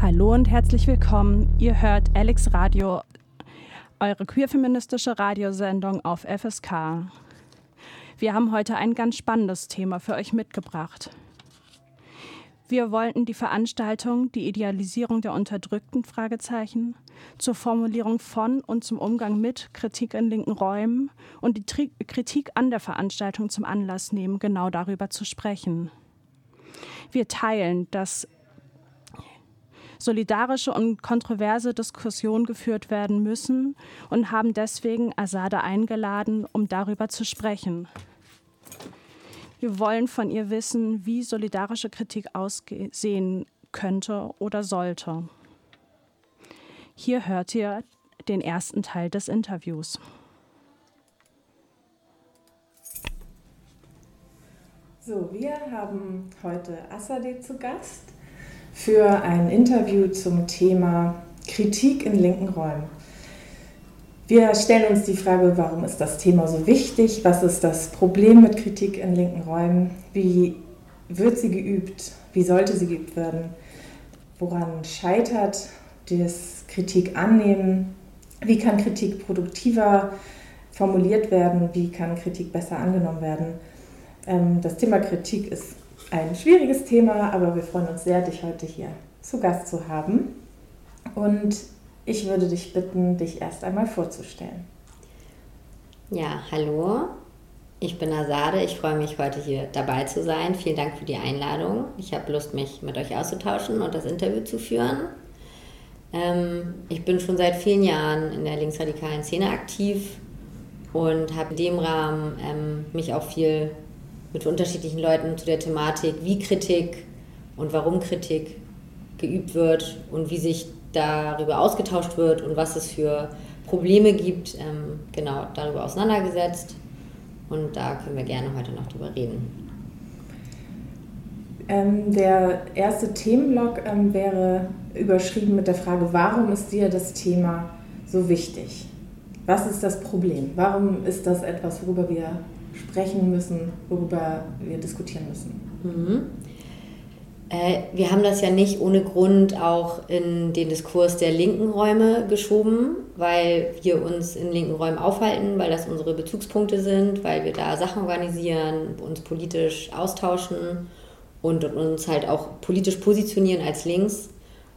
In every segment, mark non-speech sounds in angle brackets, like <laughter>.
Hallo und herzlich willkommen. Ihr hört Alex Radio, eure queerfeministische Radiosendung auf FSK. Wir haben heute ein ganz spannendes Thema für euch mitgebracht. Wir wollten die Veranstaltung Die Idealisierung der Unterdrückten Fragezeichen zur Formulierung von und zum Umgang mit Kritik in linken Räumen und die Tri Kritik an der Veranstaltung zum Anlass nehmen, genau darüber zu sprechen. Wir teilen, dass solidarische und kontroverse Diskussionen geführt werden müssen und haben deswegen Asade eingeladen, um darüber zu sprechen. Wir wollen von ihr wissen, wie solidarische Kritik aussehen könnte oder sollte. Hier hört ihr den ersten Teil des Interviews. So, wir haben heute Assadeh zu Gast für ein Interview zum Thema Kritik in linken Räumen. Wir stellen uns die Frage, warum ist das Thema so wichtig? Was ist das Problem mit Kritik in linken Räumen? Wie wird sie geübt? Wie sollte sie geübt werden? Woran scheitert das Kritik annehmen? Wie kann Kritik produktiver formuliert werden? Wie kann Kritik besser angenommen werden? Ähm, das Thema Kritik ist ein schwieriges Thema, aber wir freuen uns sehr, dich heute hier zu Gast zu haben. Und ich würde dich bitten, dich erst einmal vorzustellen. Ja, hallo. Ich bin Asade. Ich freue mich, heute hier dabei zu sein. Vielen Dank für die Einladung. Ich habe Lust, mich mit euch auszutauschen und das Interview zu führen. Ähm, ich bin schon seit vielen Jahren in der linksradikalen Szene aktiv und habe in dem Rahmen ähm, mich auch viel mit unterschiedlichen Leuten zu der Thematik, wie Kritik und warum Kritik geübt wird und wie sich darüber ausgetauscht wird und was es für Probleme gibt, ähm, genau darüber auseinandergesetzt. Und da können wir gerne heute noch drüber reden. Ähm, der erste Themenblock ähm, wäre überschrieben mit der Frage, warum ist dir das Thema so wichtig? Was ist das Problem? Warum ist das etwas, worüber wir sprechen müssen, worüber wir diskutieren müssen? Mhm. Äh, wir haben das ja nicht ohne Grund auch in den Diskurs der linken Räume geschoben, weil wir uns in linken Räumen aufhalten, weil das unsere Bezugspunkte sind, weil wir da Sachen organisieren, uns politisch austauschen und uns halt auch politisch positionieren als links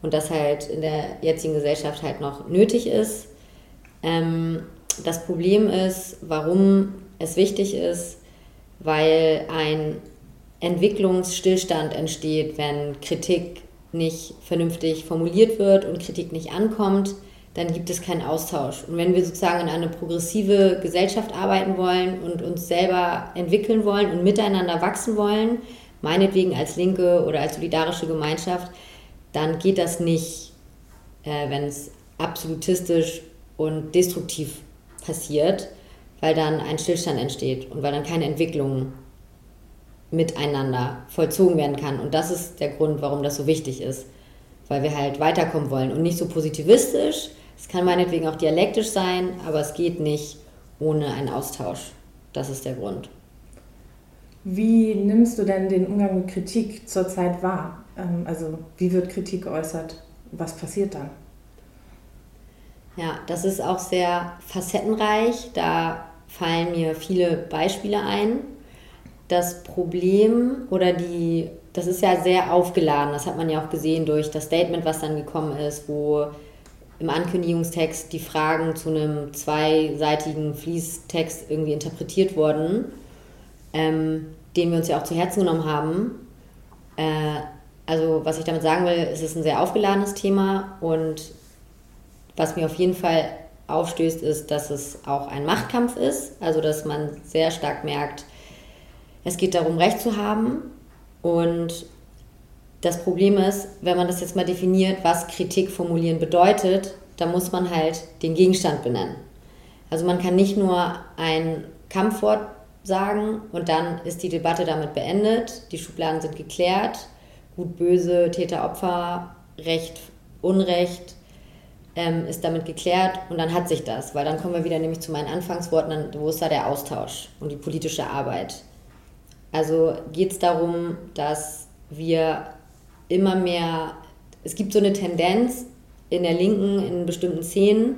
und das halt in der jetzigen Gesellschaft halt noch nötig ist. Ähm, das Problem ist, warum es wichtig ist, weil ein Entwicklungsstillstand entsteht, wenn Kritik nicht vernünftig formuliert wird und Kritik nicht ankommt, dann gibt es keinen Austausch. Und wenn wir sozusagen in eine progressive Gesellschaft arbeiten wollen und uns selber entwickeln wollen und miteinander wachsen wollen, meinetwegen als Linke oder als solidarische Gemeinschaft, dann geht das nicht, äh, wenn es absolutistisch und destruktiv passiert, weil dann ein Stillstand entsteht und weil dann keine Entwicklung miteinander vollzogen werden kann. Und das ist der Grund, warum das so wichtig ist. Weil wir halt weiterkommen wollen und nicht so positivistisch. Es kann meinetwegen auch dialektisch sein, aber es geht nicht ohne einen Austausch. Das ist der Grund. Wie nimmst du denn den Umgang mit Kritik zurzeit wahr? Ähm, also wie wird Kritik geäußert? Was passiert dann? Ja, das ist auch sehr facettenreich. Da fallen mir viele Beispiele ein das Problem oder die, das ist ja sehr aufgeladen, das hat man ja auch gesehen durch das Statement, was dann gekommen ist, wo im Ankündigungstext die Fragen zu einem zweiseitigen Fließtext irgendwie interpretiert wurden, ähm, den wir uns ja auch zu Herzen genommen haben. Äh, also was ich damit sagen will, es ist ein sehr aufgeladenes Thema und was mir auf jeden Fall aufstößt, ist, dass es auch ein Machtkampf ist, also dass man sehr stark merkt, es geht darum, Recht zu haben. Und das Problem ist, wenn man das jetzt mal definiert, was Kritik formulieren bedeutet, dann muss man halt den Gegenstand benennen. Also man kann nicht nur ein Kampfwort sagen und dann ist die Debatte damit beendet, die Schubladen sind geklärt, gut, böse, Täter, Opfer, Recht, Unrecht ähm, ist damit geklärt und dann hat sich das, weil dann kommen wir wieder nämlich zu meinen Anfangsworten, wo ist da der Austausch und die politische Arbeit. Also geht es darum, dass wir immer mehr es gibt so eine Tendenz in der Linken, in bestimmten Szenen,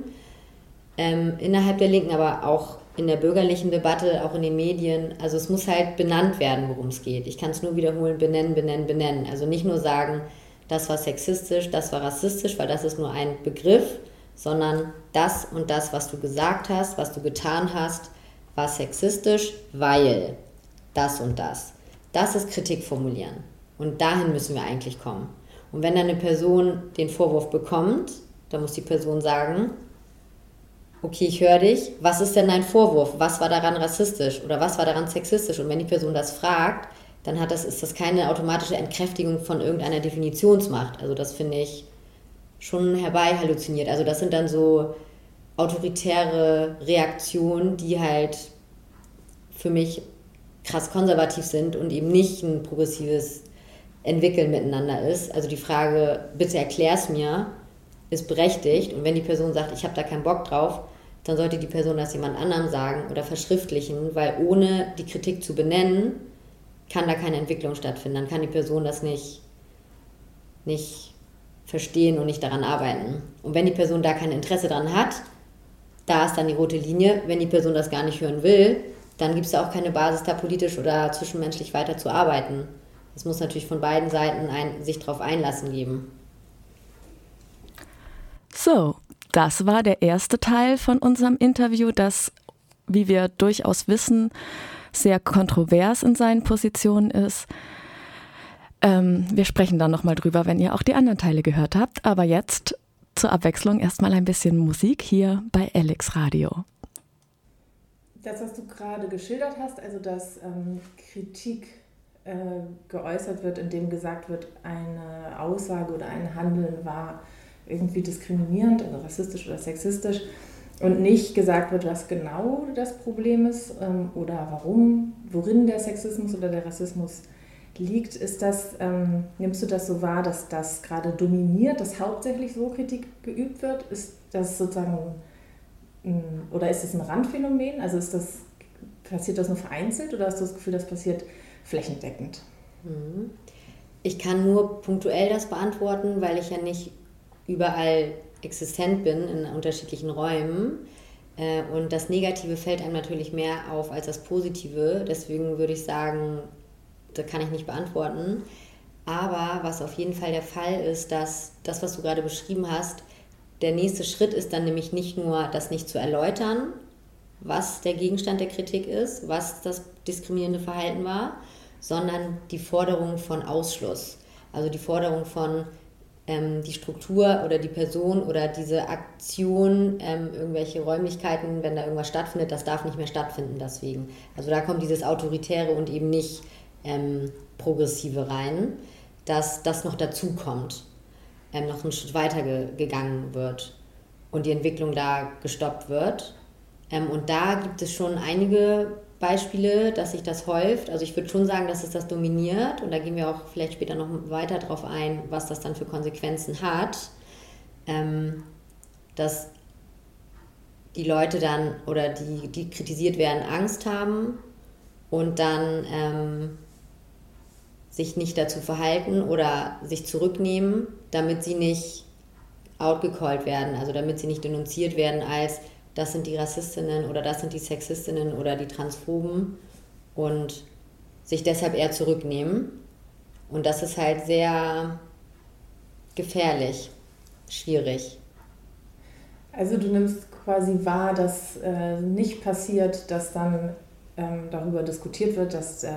ähm, innerhalb der Linken, aber auch in der bürgerlichen Debatte, auch in den Medien. Also es muss halt benannt werden, worum es geht. Ich kann es nur wiederholen, benennen, benennen, benennen. Also nicht nur sagen, das war sexistisch, das war rassistisch, weil das ist nur ein Begriff, sondern das und das, was du gesagt hast, was du getan hast, war sexistisch, weil das und das. Das ist Kritik formulieren. Und dahin müssen wir eigentlich kommen. Und wenn dann eine Person den Vorwurf bekommt, dann muss die Person sagen, okay, ich höre dich, was ist denn dein Vorwurf? Was war daran rassistisch oder was war daran sexistisch? Und wenn die Person das fragt, dann hat das, ist das keine automatische Entkräftigung von irgendeiner Definitionsmacht. Also das finde ich schon herbei halluziniert. Also das sind dann so autoritäre Reaktionen, die halt für mich krass konservativ sind und eben nicht ein progressives Entwickeln miteinander ist. Also die Frage, bitte erklär's mir, ist berechtigt. Und wenn die Person sagt, ich habe da keinen Bock drauf, dann sollte die Person das jemand anderem sagen oder verschriftlichen, weil ohne die Kritik zu benennen, kann da keine Entwicklung stattfinden. Dann kann die Person das nicht, nicht verstehen und nicht daran arbeiten. Und wenn die Person da kein Interesse dran hat, da ist dann die rote Linie. Wenn die Person das gar nicht hören will, dann gibt es da auch keine Basis, da politisch oder zwischenmenschlich weiter zu arbeiten. Es muss natürlich von beiden Seiten ein, sich darauf einlassen geben. So, das war der erste Teil von unserem Interview, das, wie wir durchaus wissen, sehr kontrovers in seinen Positionen ist. Ähm, wir sprechen dann nochmal drüber, wenn ihr auch die anderen Teile gehört habt. Aber jetzt zur Abwechslung erstmal ein bisschen Musik hier bei Alex Radio. Das, was du gerade geschildert hast, also dass ähm, Kritik äh, geäußert wird, indem gesagt wird, eine Aussage oder ein Handeln war irgendwie diskriminierend, also rassistisch oder sexistisch und nicht gesagt wird, was genau das Problem ist ähm, oder warum, worin der Sexismus oder der Rassismus liegt, ist das, ähm, nimmst du das so wahr, dass das gerade dominiert, dass hauptsächlich so Kritik geübt wird? Ist das sozusagen, oder ist das ein Randphänomen? Also ist das, passiert das nur vereinzelt oder hast du das Gefühl, das passiert flächendeckend? Mhm. Ich kann nur punktuell das beantworten, weil ich ja nicht überall existent bin in unterschiedlichen Räumen. Äh, und das Negative fällt einem natürlich mehr auf als das Positive. Deswegen würde ich sagen, da kann ich nicht beantworten. Aber was auf jeden Fall der Fall ist, dass das, was du gerade beschrieben hast, der nächste Schritt ist dann nämlich nicht nur, das nicht zu erläutern, was der Gegenstand der Kritik ist, was das diskriminierende Verhalten war, sondern die Forderung von Ausschluss. Also die Forderung von, ähm, die Struktur oder die Person oder diese Aktion, ähm, irgendwelche Räumlichkeiten, wenn da irgendwas stattfindet, das darf nicht mehr stattfinden deswegen. Also da kommt dieses Autoritäre und eben nicht ähm, Progressive rein, dass das noch dazu kommt, ähm, noch einen Schritt weiter ge gegangen wird und die Entwicklung da gestoppt wird. Ähm, und da gibt es schon einige Beispiele, dass sich das häuft. Also ich würde schon sagen, dass es das dominiert und da gehen wir auch vielleicht später noch weiter darauf ein, was das dann für Konsequenzen hat, ähm, dass die Leute dann oder die, die kritisiert werden, Angst haben und dann ähm, sich nicht dazu verhalten oder sich zurücknehmen, damit sie nicht outgecallt werden, also damit sie nicht denunziert werden als das sind die Rassistinnen oder das sind die Sexistinnen oder die Transphoben und sich deshalb eher zurücknehmen. Und das ist halt sehr gefährlich, schwierig. Also du nimmst quasi wahr, dass äh, nicht passiert, dass dann ähm, darüber diskutiert wird, dass äh,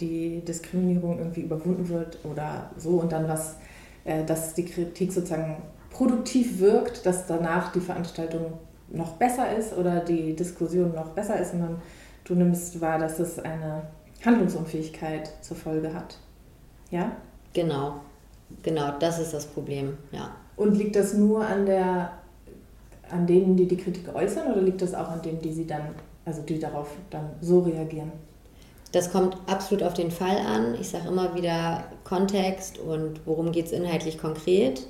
die Diskriminierung irgendwie überwunden wird oder so und dann was, äh, dass die Kritik sozusagen produktiv wirkt, dass danach die Veranstaltung noch besser ist oder die Diskussion noch besser ist, sondern du nimmst wahr, dass es eine Handlungsunfähigkeit zur Folge hat. Ja? Genau, genau, das ist das Problem, ja. Und liegt das nur an der an denen, die die Kritik äußern, oder liegt das auch an denen, die sie dann, also die darauf dann so reagieren? Das kommt absolut auf den Fall an. Ich sage immer wieder Kontext und worum geht es inhaltlich konkret.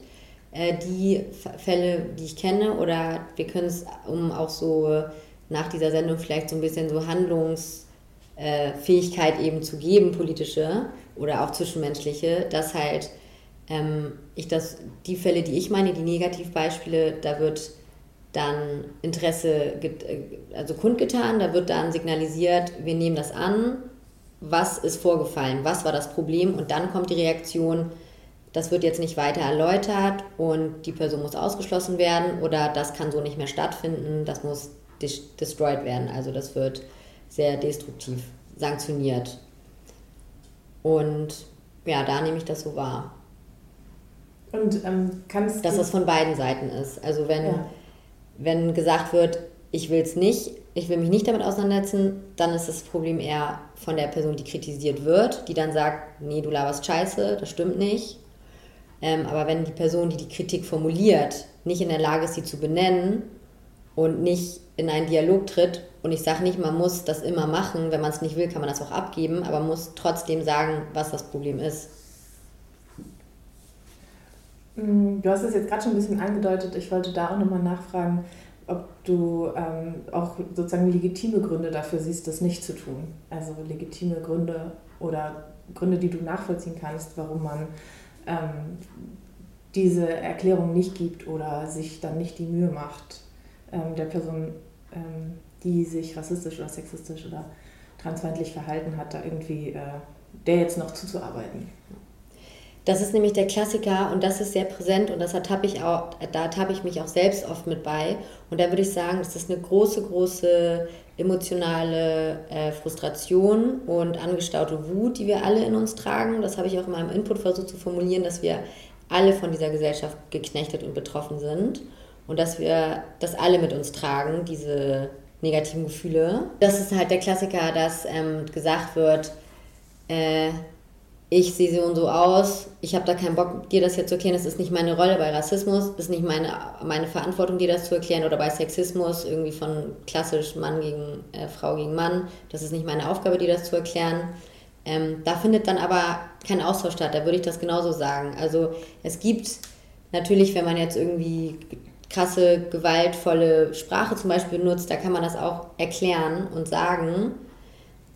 Äh, die Fälle, die ich kenne, oder wir können es, um auch so nach dieser Sendung vielleicht so ein bisschen so Handlungsfähigkeit eben zu geben, politische oder auch zwischenmenschliche, dass halt Ähm, ich das, die Fälle, die ich meine, die Negativbeispiele, da wird dann Interesse äh, also kundgetan, da wird dann signalisiert, wir nehmen das an, was ist vorgefallen, was war das Problem und dann kommt die Reaktion, das wird jetzt nicht weiter erläutert und die Person muss ausgeschlossen werden oder das kann so nicht mehr stattfinden, das muss destroyed werden, also das wird sehr destruktiv sanktioniert. Und ja, da nehme ich das so wahr. Und ähm, kannst Dass das von beiden Seiten ist. Also wenn, ja. wenn gesagt wird, ich will es nicht, ich will mich nicht damit auseinandersetzen, dann ist das Problem eher von der Person, die kritisiert wird, die dann sagt, nee, du laberst scheiße, das stimmt nicht. Ähm, aber wenn die Person, die die Kritik formuliert, nicht in der Lage ist, sie zu benennen und nicht in einen Dialog tritt, und ich sage nicht, man muss das immer machen, wenn man es nicht will, kann man das auch abgeben, aber muss trotzdem sagen, was das Problem ist. Mm, du hast es jetzt gerade schon ein bisschen angedeutet. Ich wollte da auch nochmal nachfragen, ob du ähm, auch sozusagen legitime Gründe dafür siehst, das nicht zu tun. Also legitime Gründe oder Gründe, die du nachvollziehen kannst, warum man ähm, diese Erklärung nicht gibt oder sich dann nicht die Mühe macht, ähm, der Person, ähm, die sich rassistisch oder sexistisch oder transfeindlich verhalten hat, da irgendwie äh, der jetzt noch zuzuarbeiten. Das ist nämlich der Klassiker und das ist sehr präsent und das ertappe ich auch, da ertappe ich mich auch selbst oft mit bei. Und da würde ich sagen, das ist eine große, große emotionale äh, Frustration und angestaute Wut, die wir alle in uns tragen. Das habe ich auch in meinem Input versucht zu formulieren, dass wir alle von dieser Gesellschaft geknechtet und betroffen sind und dass wir das alle mit uns tragen, diese negativen Gefühle. Das ist halt der Klassiker, dass ähm, gesagt wird, äh, ich sehe so und so aus, ich habe da keinen Bock, dir das jetzt zu erklären, das ist nicht meine Rolle bei Rassismus, ist nicht meine, meine Verantwortung, dir das zu erklären oder bei Sexismus, irgendwie von klassisch Mann gegen äh, Frau gegen Mann, das ist nicht meine Aufgabe, dir das zu erklären. Ähm, da findet dann aber kein Austausch statt, da würde ich das genauso sagen. Also es gibt natürlich, wenn man jetzt irgendwie krasse, gewaltvolle Sprache zum Beispiel benutzt, da kann man das auch erklären und sagen,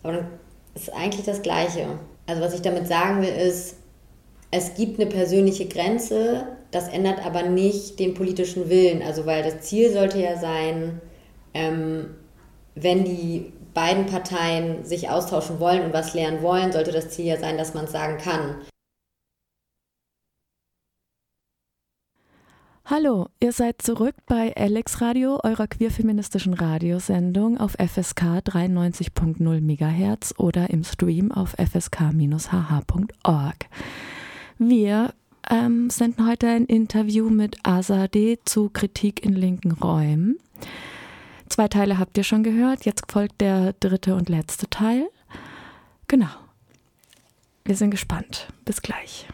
aber dann ist eigentlich das Gleiche. Also was ich damit sagen will, ist, es gibt eine persönliche Grenze, das ändert aber nicht den politischen Willen. Also weil das Ziel sollte ja sein, ähm, wenn die beiden Parteien sich austauschen wollen und was lernen wollen, sollte das Ziel ja sein, dass man es sagen kann. Hallo, ihr seid zurück bei Alex Radio, eurer queerfeministischen Radiosendung auf FSK 93.0 MHz oder im Stream auf fsk-hh.org. Wir ähm, senden heute ein Interview mit Azadeh zu Kritik in linken Räumen. Zwei Teile habt ihr schon gehört, jetzt folgt der dritte und letzte Teil. Genau. Wir sind gespannt. Bis gleich.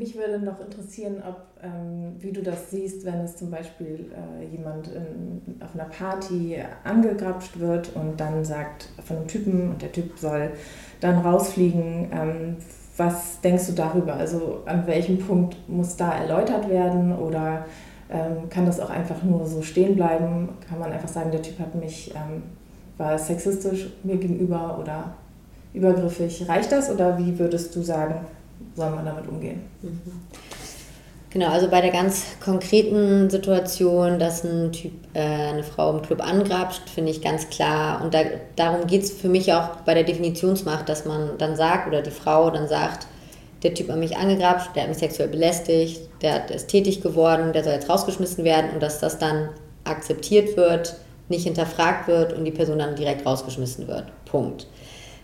Mich würde noch interessieren, ob, ähm, wie du das siehst, wenn es zum Beispiel äh, jemand in, auf einer Party angegrapscht wird und dann sagt von einem Typen und der Typ soll dann rausfliegen. Ähm, was denkst du darüber? Also an welchem Punkt muss da erläutert werden oder ähm, kann das auch einfach nur so stehen bleiben? Kann man einfach sagen, der Typ hat mich, ähm, war sexistisch mir gegenüber oder übergriffig? Reicht das oder wie würdest du sagen, soll man damit umgehen. Mhm. Genau, also bei der ganz konkreten Situation, dass ein Typ äh, eine Frau im Club angrapscht, finde ich ganz klar. Und da, darum geht es für mich auch bei der Definitionsmacht, dass man dann sagt, oder die Frau dann sagt, der Typ hat mich angegrapscht, der hat mich sexuell belästigt, der ist tätig geworden, der soll jetzt rausgeschmissen werden und dass das dann akzeptiert wird, nicht hinterfragt wird und die Person dann direkt rausgeschmissen wird. Punkt.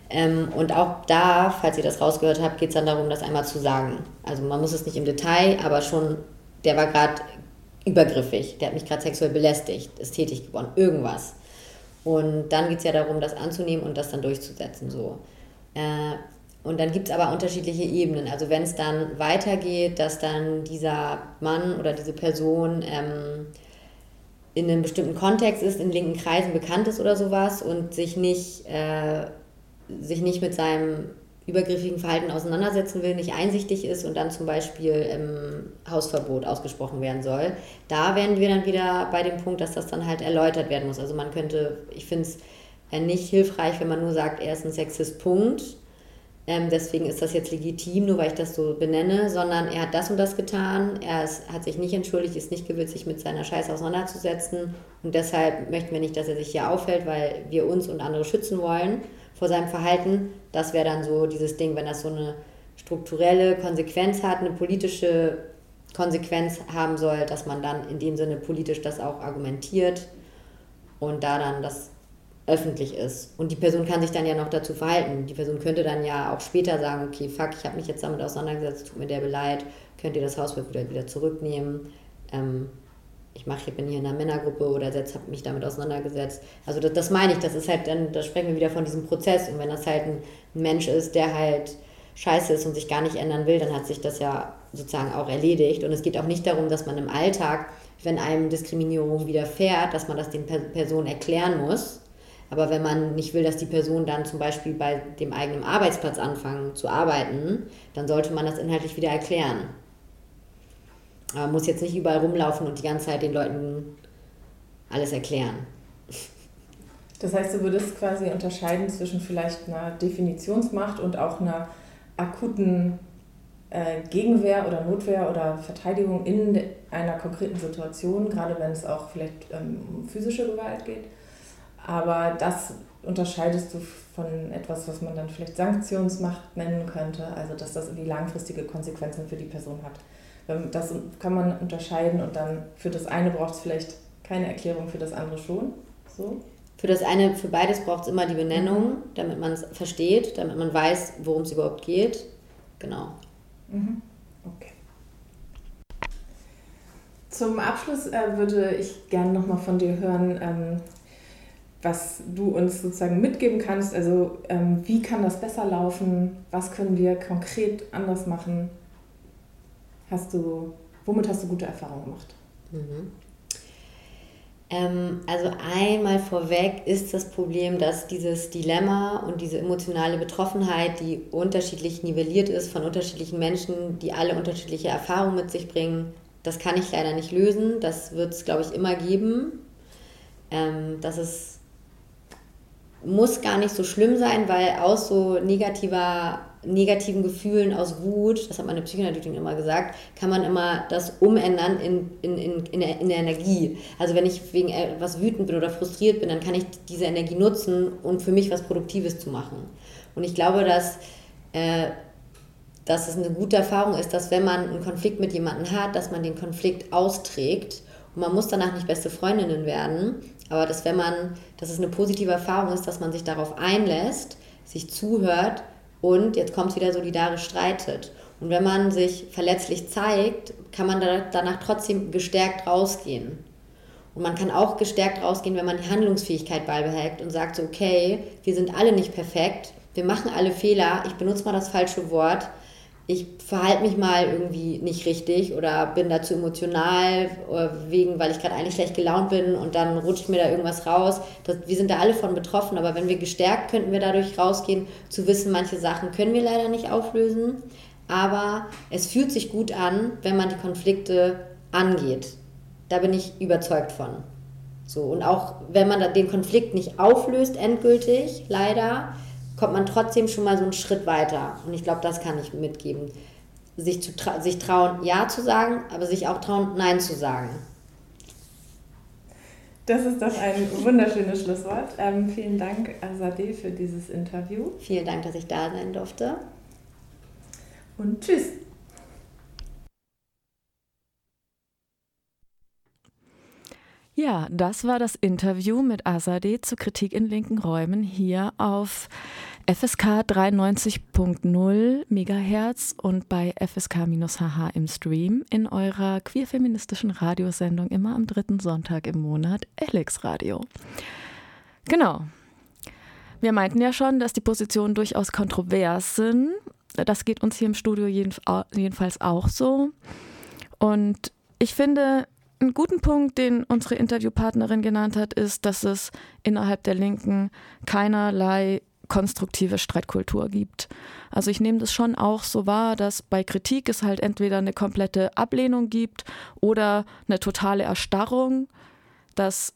Ähm, und auch da, falls ihr das rausgehört habt, geht es dann darum, das einmal zu sagen. Also man muss es nicht im Detail, aber schon, der war gerade übergriffig, der hat mich gerade sexuell belästigt, ist tätig geworden, irgendwas. Und dann geht es ja darum, das anzunehmen und das dann durchzusetzen. So. Äh, und dann gibt es aber unterschiedliche Ebenen. Also wenn es dann weitergeht, dass dann dieser Mann oder diese Person ähm, in einem bestimmten Kontext ist, in linken Kreisen bekannt ist oder sowas und sich nicht äh, sich nicht mit seinem übergriffigen Verhalten auseinandersetzen will, nicht einsichtig ist und dann zum Beispiel im Hausverbot ausgesprochen werden soll. Da wären wir dann wieder bei dem Punkt, dass das dann halt erläutert werden muss. Also man könnte, ich finde es nicht hilfreich, wenn man nur sagt, er ist ein Sexist, Punkt. ähm, deswegen ist das jetzt legitim, nur weil ich das so benenne, sondern er hat das und das getan, er ist, hat sich nicht entschuldigt, ist nicht gewillt, sich mit seiner Scheiße auseinanderzusetzen und deshalb möchten wir nicht, dass er sich hier aufhält, weil wir uns und andere schützen wollen vor seinem Verhalten. Das wäre dann so dieses Ding, wenn das so eine strukturelle Konsequenz hat, eine politische Konsequenz haben soll, dass man dann in dem Sinne politisch das auch argumentiert und da dann das öffentlich ist. Und die Person kann sich dann ja noch dazu verhalten. Die Person könnte dann ja auch später sagen, okay, fuck, ich habe mich jetzt damit auseinandergesetzt, tut mir der leid, könnt ihr das wieder, wieder zurücknehmen. Ähm, ich mache, ich bin hier in einer Männergruppe oder habe mich damit auseinandergesetzt. Also das, das meine ich, das ist halt dann, da sprechen wir wieder von diesem Prozess. Und wenn das halt ein Mensch ist, der halt scheiße ist und sich gar nicht ändern will, dann hat sich das ja sozusagen auch erledigt. Und es geht auch nicht darum, dass man im Alltag, wenn einem Diskriminierung widerfährt, dass man das den Personen erklären muss. Aber wenn man nicht will, dass die Personen dann zum Beispiel bei dem eigenen Arbeitsplatz anfangen zu arbeiten, dann sollte man das inhaltlich wieder erklären. Aber muss jetzt nicht überall rumlaufen und die ganze Zeit den Leuten alles erklären. Das heißt, du würdest quasi unterscheiden zwischen vielleicht einer Definitionsmacht und auch einer akuten äh, Gegenwehr oder Notwehr oder Verteidigung in einer konkreten Situation, gerade wenn es auch vielleicht ähm, um physische Gewalt geht. Aber das unterscheidest du von etwas, was man dann vielleicht Sanktionsmacht nennen könnte, also dass das irgendwie langfristige Konsequenzen für die Person hat. Ähm, das kann man unterscheiden und dann für das eine braucht es vielleicht keine Erklärung, für das andere schon. So. Für das eine, für beides braucht es immer die Benennung, damit man es versteht, damit man weiß, worum es überhaupt geht. Genau. Mhm. Okay. Zum Abschluss äh, würde ich gerne nochmal von dir hören, ähm, was du uns sozusagen mitgeben kannst. Also ähm, wie kann das besser laufen? Was können wir konkret anders machen? Hast du, womit hast du gute Erfahrungen gemacht? Mhm. Ähm, also einmal vorweg ist das Problem, dass dieses Dilemma und diese emotionale Betroffenheit, die unterschiedlich nivelliert ist von unterschiedlichen Menschen, die alle unterschiedliche Erfahrungen mit sich bringen, das kann ich leider nicht lösen. Das wird es, glaube ich, immer geben. Ähm, das ist, muss gar nicht so schlimm sein, weil aus so negativer negativen Gefühlen aus Wut, das hat meine Psychoanalytin immer gesagt, kann man immer das umändern in, in, in, in, der, in der Energie. Also wenn ich wegen etwas wütend bin oder frustriert bin, dann kann ich diese Energie nutzen, um für mich was Produktives zu machen. Und ich glaube, dass, äh, dass es eine gute Erfahrung ist, dass wenn man einen Konflikt mit jemandem hat, dass man den Konflikt austrägt und man muss danach nicht beste Freundinnen werden, aber dass wenn man, dass es eine positive Erfahrung ist, dass man sich darauf einlässt, sich zuhört und jetzt kommt es wieder solidarisch streitet. Und wenn man sich verletzlich zeigt, kann man danach trotzdem gestärkt rausgehen. Und man kann auch gestärkt rausgehen, wenn man die Handlungsfähigkeit beibehält und sagt so, okay, wir sind alle nicht perfekt, wir machen alle Fehler, ich benutze mal das falsche Wort, ich verhalte mich mal irgendwie nicht richtig oder bin dazu emotional, wegen, weil ich gerade eigentlich schlecht gelaunt bin und dann rutscht mir da irgendwas raus. Das, wir sind da alle von betroffen, aber wenn wir gestärkt, könnten wir dadurch rausgehen, zu wissen, manche Sachen können wir leider nicht auflösen, aber es fühlt sich gut an, wenn man die Konflikte angeht. Da bin ich überzeugt von. So, und auch wenn man den Konflikt nicht auflöst, endgültig, leider, kommt man trotzdem schon mal so einen Schritt weiter. Und ich glaube, das kann ich mitgeben. Sich, zu tra sich trauen, Ja zu sagen, aber sich auch trauen, Nein zu sagen. Das ist doch ein wunderschönes Schlusswort. Ähm, vielen Dank, Azadeh, für dieses Interview. Vielen Dank, dass ich da sein durfte. Und tschüss. Ja, das war das Interview mit Azadeh zur Kritik in linken Räumen hier auf FSK 93.0 MHz und bei FSK-HH im Stream in eurer queerfeministischen Radiosendung immer am dritten Sonntag im Monat Alex Radio. Genau. Wir meinten ja schon, dass die Positionen durchaus kontrovers sind. Das geht uns hier im Studio jedenfalls auch so. Und ich finde, einen guten Punkt, den unsere Interviewpartnerin genannt hat, ist, dass es innerhalb der Linken keinerlei konstruktive Streitkultur gibt. Also ich nehme das schon auch so wahr, dass bei Kritik es halt entweder eine komplette Ablehnung gibt oder eine totale Erstarrung, dass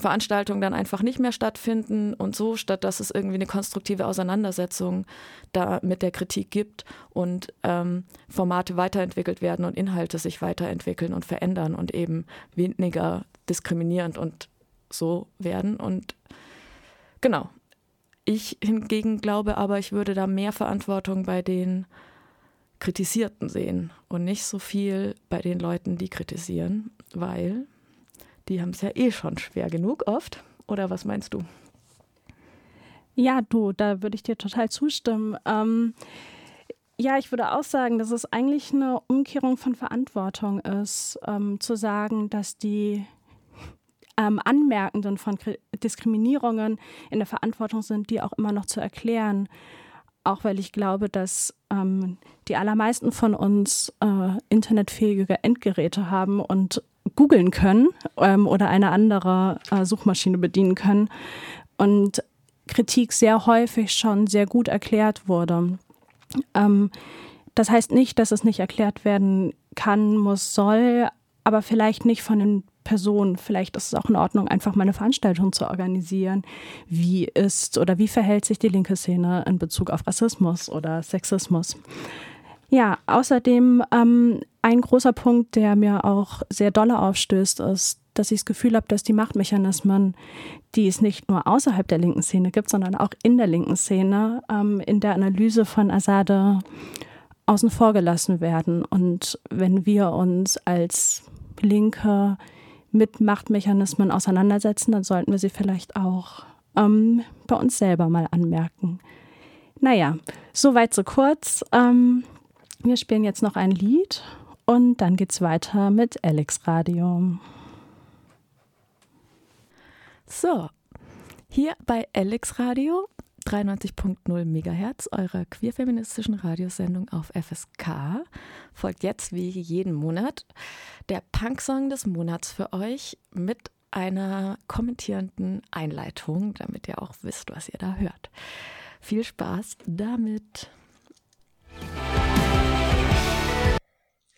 Veranstaltungen dann einfach nicht mehr stattfinden und so, statt dass es irgendwie eine konstruktive Auseinandersetzung da mit der Kritik gibt und ähm, Formate weiterentwickelt werden und Inhalte sich weiterentwickeln und verändern und eben weniger diskriminierend und so werden. Und genau. Ich hingegen glaube aber, ich würde da mehr Verantwortung bei den Kritisierten sehen und nicht so viel bei den Leuten, die kritisieren, weil die haben es ja eh schon schwer genug oft. Oder was meinst du? Ja, du, da würde ich dir total zustimmen. Ähm, ja, ich würde auch sagen, dass es eigentlich eine Umkehrung von Verantwortung ist, ähm, zu sagen, dass die ähm, Anmerkenden von K Diskriminierungen in der Verantwortung sind, die auch immer noch zu erklären. Auch weil ich glaube, dass ähm, die allermeisten von uns äh, internetfähige Endgeräte haben und googeln können ähm, oder eine andere äh, Suchmaschine bedienen können. Und Kritik sehr häufig schon sehr gut erklärt wurde. Ähm, das heißt nicht, dass es nicht erklärt werden kann, muss, soll, aber vielleicht nicht von den Personen. Vielleicht ist es auch in Ordnung, einfach mal eine Veranstaltung zu organisieren. Wie ist oder wie verhält sich die linke Szene in Bezug auf Rassismus oder Sexismus? Ja, außerdem ähm, ein großer Punkt, der mir auch sehr dolle aufstößt, ist, dass ich das Gefühl habe, dass die Machtmechanismen, die es nicht nur außerhalb der linken Szene gibt, sondern auch in der linken Szene, ähm, in der Analyse von Assade außen vor gelassen werden. Und wenn wir uns als Linke mit Machtmechanismen auseinandersetzen, dann sollten wir sie vielleicht auch ähm, bei uns selber mal anmerken. Naja, soweit so kurz. Ähm, wir spielen jetzt noch ein Lied und dann geht's weiter mit Alex Radio. So, hier bei Alex Radio 93.0 MHz eurer queerfeministischen Radiosendung auf FSK folgt jetzt wie jeden Monat der Punksong des Monats für euch mit einer kommentierenden Einleitung, damit ihr auch wisst, was ihr da hört. Viel Spaß damit!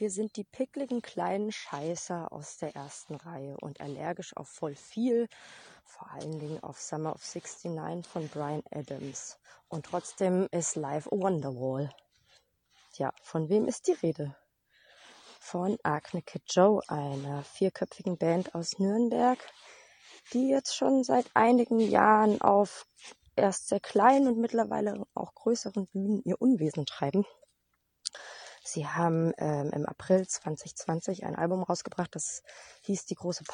Wir sind die pickligen kleinen Scheißer aus der ersten Reihe und allergisch auf voll viel, vor allen Dingen auf Summer of 69 von Brian Adams. Und trotzdem ist Live a Wonderwall. Ja, von wem ist die Rede? Von Acne Kid Joe, einer vierköpfigen Band aus Nürnberg, die jetzt schon seit einigen Jahren auf erst sehr kleinen und mittlerweile auch größeren Bühnen ihr Unwesen treiben. Sie haben ähm, im April 2020 ein Album rausgebracht, das hieß Die große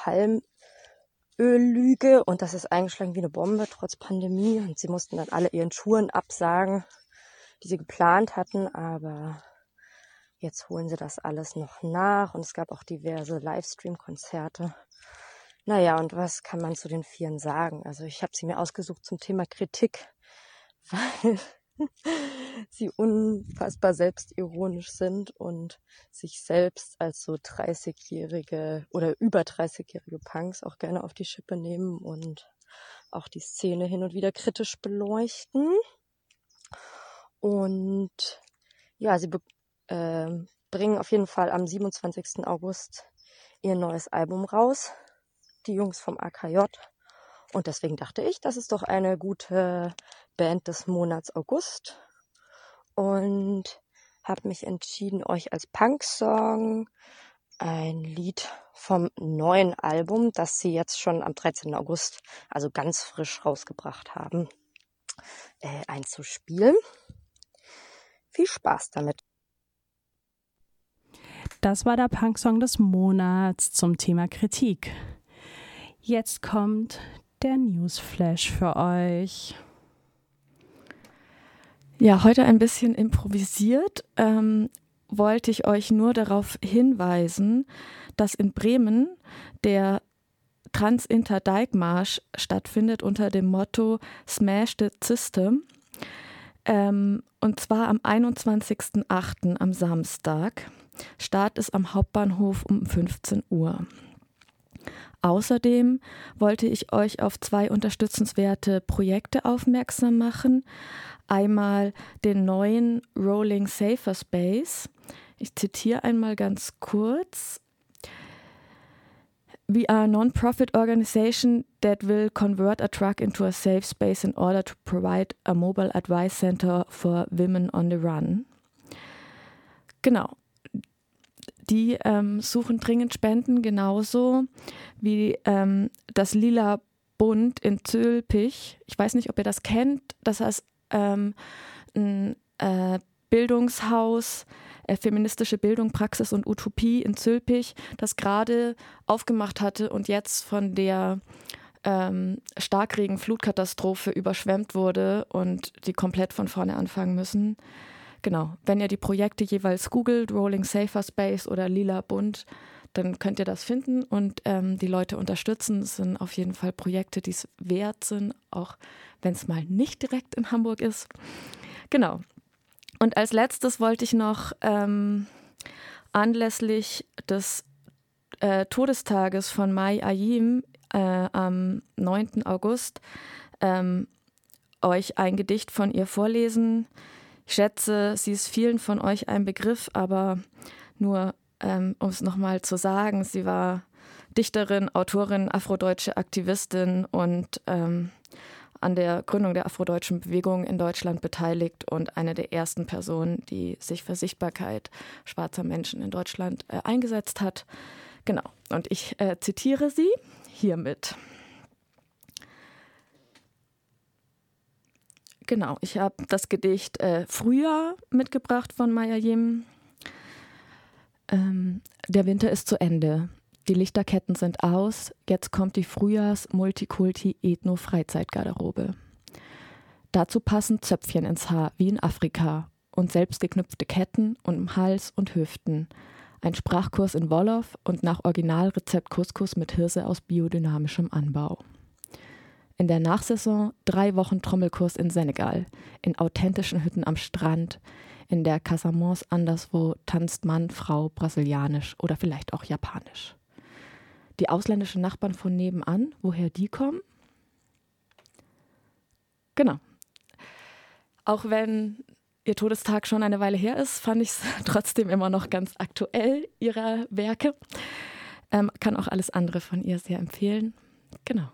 Palmöllüge und das ist eingeschlagen wie eine Bombe trotz Pandemie und sie mussten dann alle ihren Touren absagen, die sie geplant hatten, aber jetzt holen sie das alles noch nach und es gab auch diverse Livestream-Konzerte. Naja, und was kann man zu den Vieren sagen? Also ich habe sie mir ausgesucht zum Thema Kritik, <laughs> weil <laughs> sie unfassbar selbstironisch sind und sich selbst als so 30-jährige oder über 30-jährige Punks auch gerne auf die Schippe nehmen und auch die Szene hin und wieder kritisch beleuchten. Und ja, sie äh, bringen auf jeden Fall am 27. August ihr neues Album raus. Die Jungs vom AKJ. Und deswegen dachte ich, das ist doch eine gute Band des Monats August und habe mich entschieden, euch als Punk-Song ein Lied vom neuen Album, das sie jetzt schon am 13. August, also ganz frisch rausgebracht haben, äh, einzuspielen. Viel Spaß damit. Das war der Punk-Song des Monats zum Thema Kritik. Jetzt kommt der Newsflash für euch. Ja, heute ein bisschen improvisiert. Ähm, wollte ich euch nur darauf hinweisen, dass in Bremen der Trans-Inter-Dike-Marsch stattfindet unter dem Motto Smash the System. Ähm, und zwar am 21.08. am Samstag. Start ist am Hauptbahnhof um 15 Uhr. Außerdem wollte ich euch auf zwei unterstützenswerte Projekte aufmerksam machen. Einmal den neuen Rolling Safer Space. Ich zitiere einmal ganz kurz. we are a non-profit organization that will convert a truck into a safe space in order to provide a mobile advice center for women on the run. Genau. Die ähm, suchen dringend Spenden, genauso wie ähm, das Lila Bund in Zülpich. Ich weiß nicht, ob ihr das kennt. Das heißt ähm, ein äh, Bildungshaus, äh, feministische Bildung, Praxis und Utopie in Zülpich, das gerade aufgemacht hatte und jetzt von der ähm, Starkregen-Flutkatastrophe überschwemmt wurde und die komplett von vorne anfangen müssen. Genau, wenn ihr die Projekte jeweils googelt, Rolling Safer Space oder Lila Bund, dann könnt ihr das finden und ähm, die Leute unterstützen. Es sind auf jeden Fall Projekte, die es wert sind, auch wenn es mal nicht direkt in Hamburg ist. Genau, und als letztes wollte ich noch ähm, anlässlich des äh, Todestages von Mai Ayim äh, am 9. August ähm, euch ein Gedicht von ihr vorlesen. Ich schätze, sie ist vielen von euch ein Begriff, aber nur ähm, um es nochmal zu sagen, sie war Dichterin, Autorin, afrodeutsche Aktivistin und ähm, an der Gründung der afrodeutschen Bewegung in Deutschland beteiligt und eine der ersten Personen, die sich für Sichtbarkeit schwarzer Menschen in Deutschland äh, eingesetzt hat. Genau, und ich äh, zitiere sie hiermit. Genau, ich habe das Gedicht äh, Frühjahr mitgebracht von Maya Yim. Ähm, der Winter ist zu Ende. Die Lichterketten sind aus, jetzt kommt die Frühjahrs-Multikulti-Ethno-Freizeitgarderobe. Dazu passen Zöpfchen ins Haar, wie in Afrika, und selbstgeknüpfte Ketten um Hals und Hüften. Ein Sprachkurs in Wolof und nach Originalrezept Couscous mit Hirse aus biodynamischem Anbau. In der Nachsaison drei Wochen Trommelkurs in Senegal, in authentischen Hütten am Strand, in der Casamance anderswo tanzt Mann, Frau brasilianisch oder vielleicht auch japanisch die ausländischen Nachbarn von nebenan, woher die kommen. Genau. Auch wenn ihr Todestag schon eine Weile her ist, fand ich es <laughs> trotzdem immer noch ganz aktuell, ihrer Werke. Ähm, kann auch alles andere von ihr sehr empfehlen. Genau.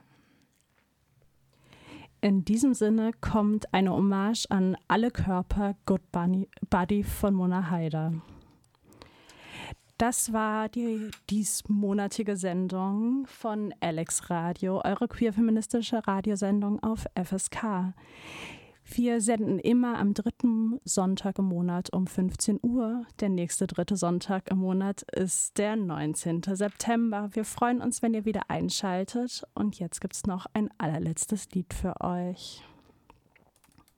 In diesem Sinne kommt eine Hommage an alle Körper Good Buddy von Mona Haider. Das war die diesmonatige Sendung von Alex Radio, eure queer-feministische Radiosendung auf FSK. Wir senden immer am dritten Sonntag im Monat um 15 Uhr. Der nächste dritte Sonntag im Monat ist der 19. September. Wir freuen uns, wenn ihr wieder einschaltet. Und jetzt gibt es noch ein allerletztes Lied für euch.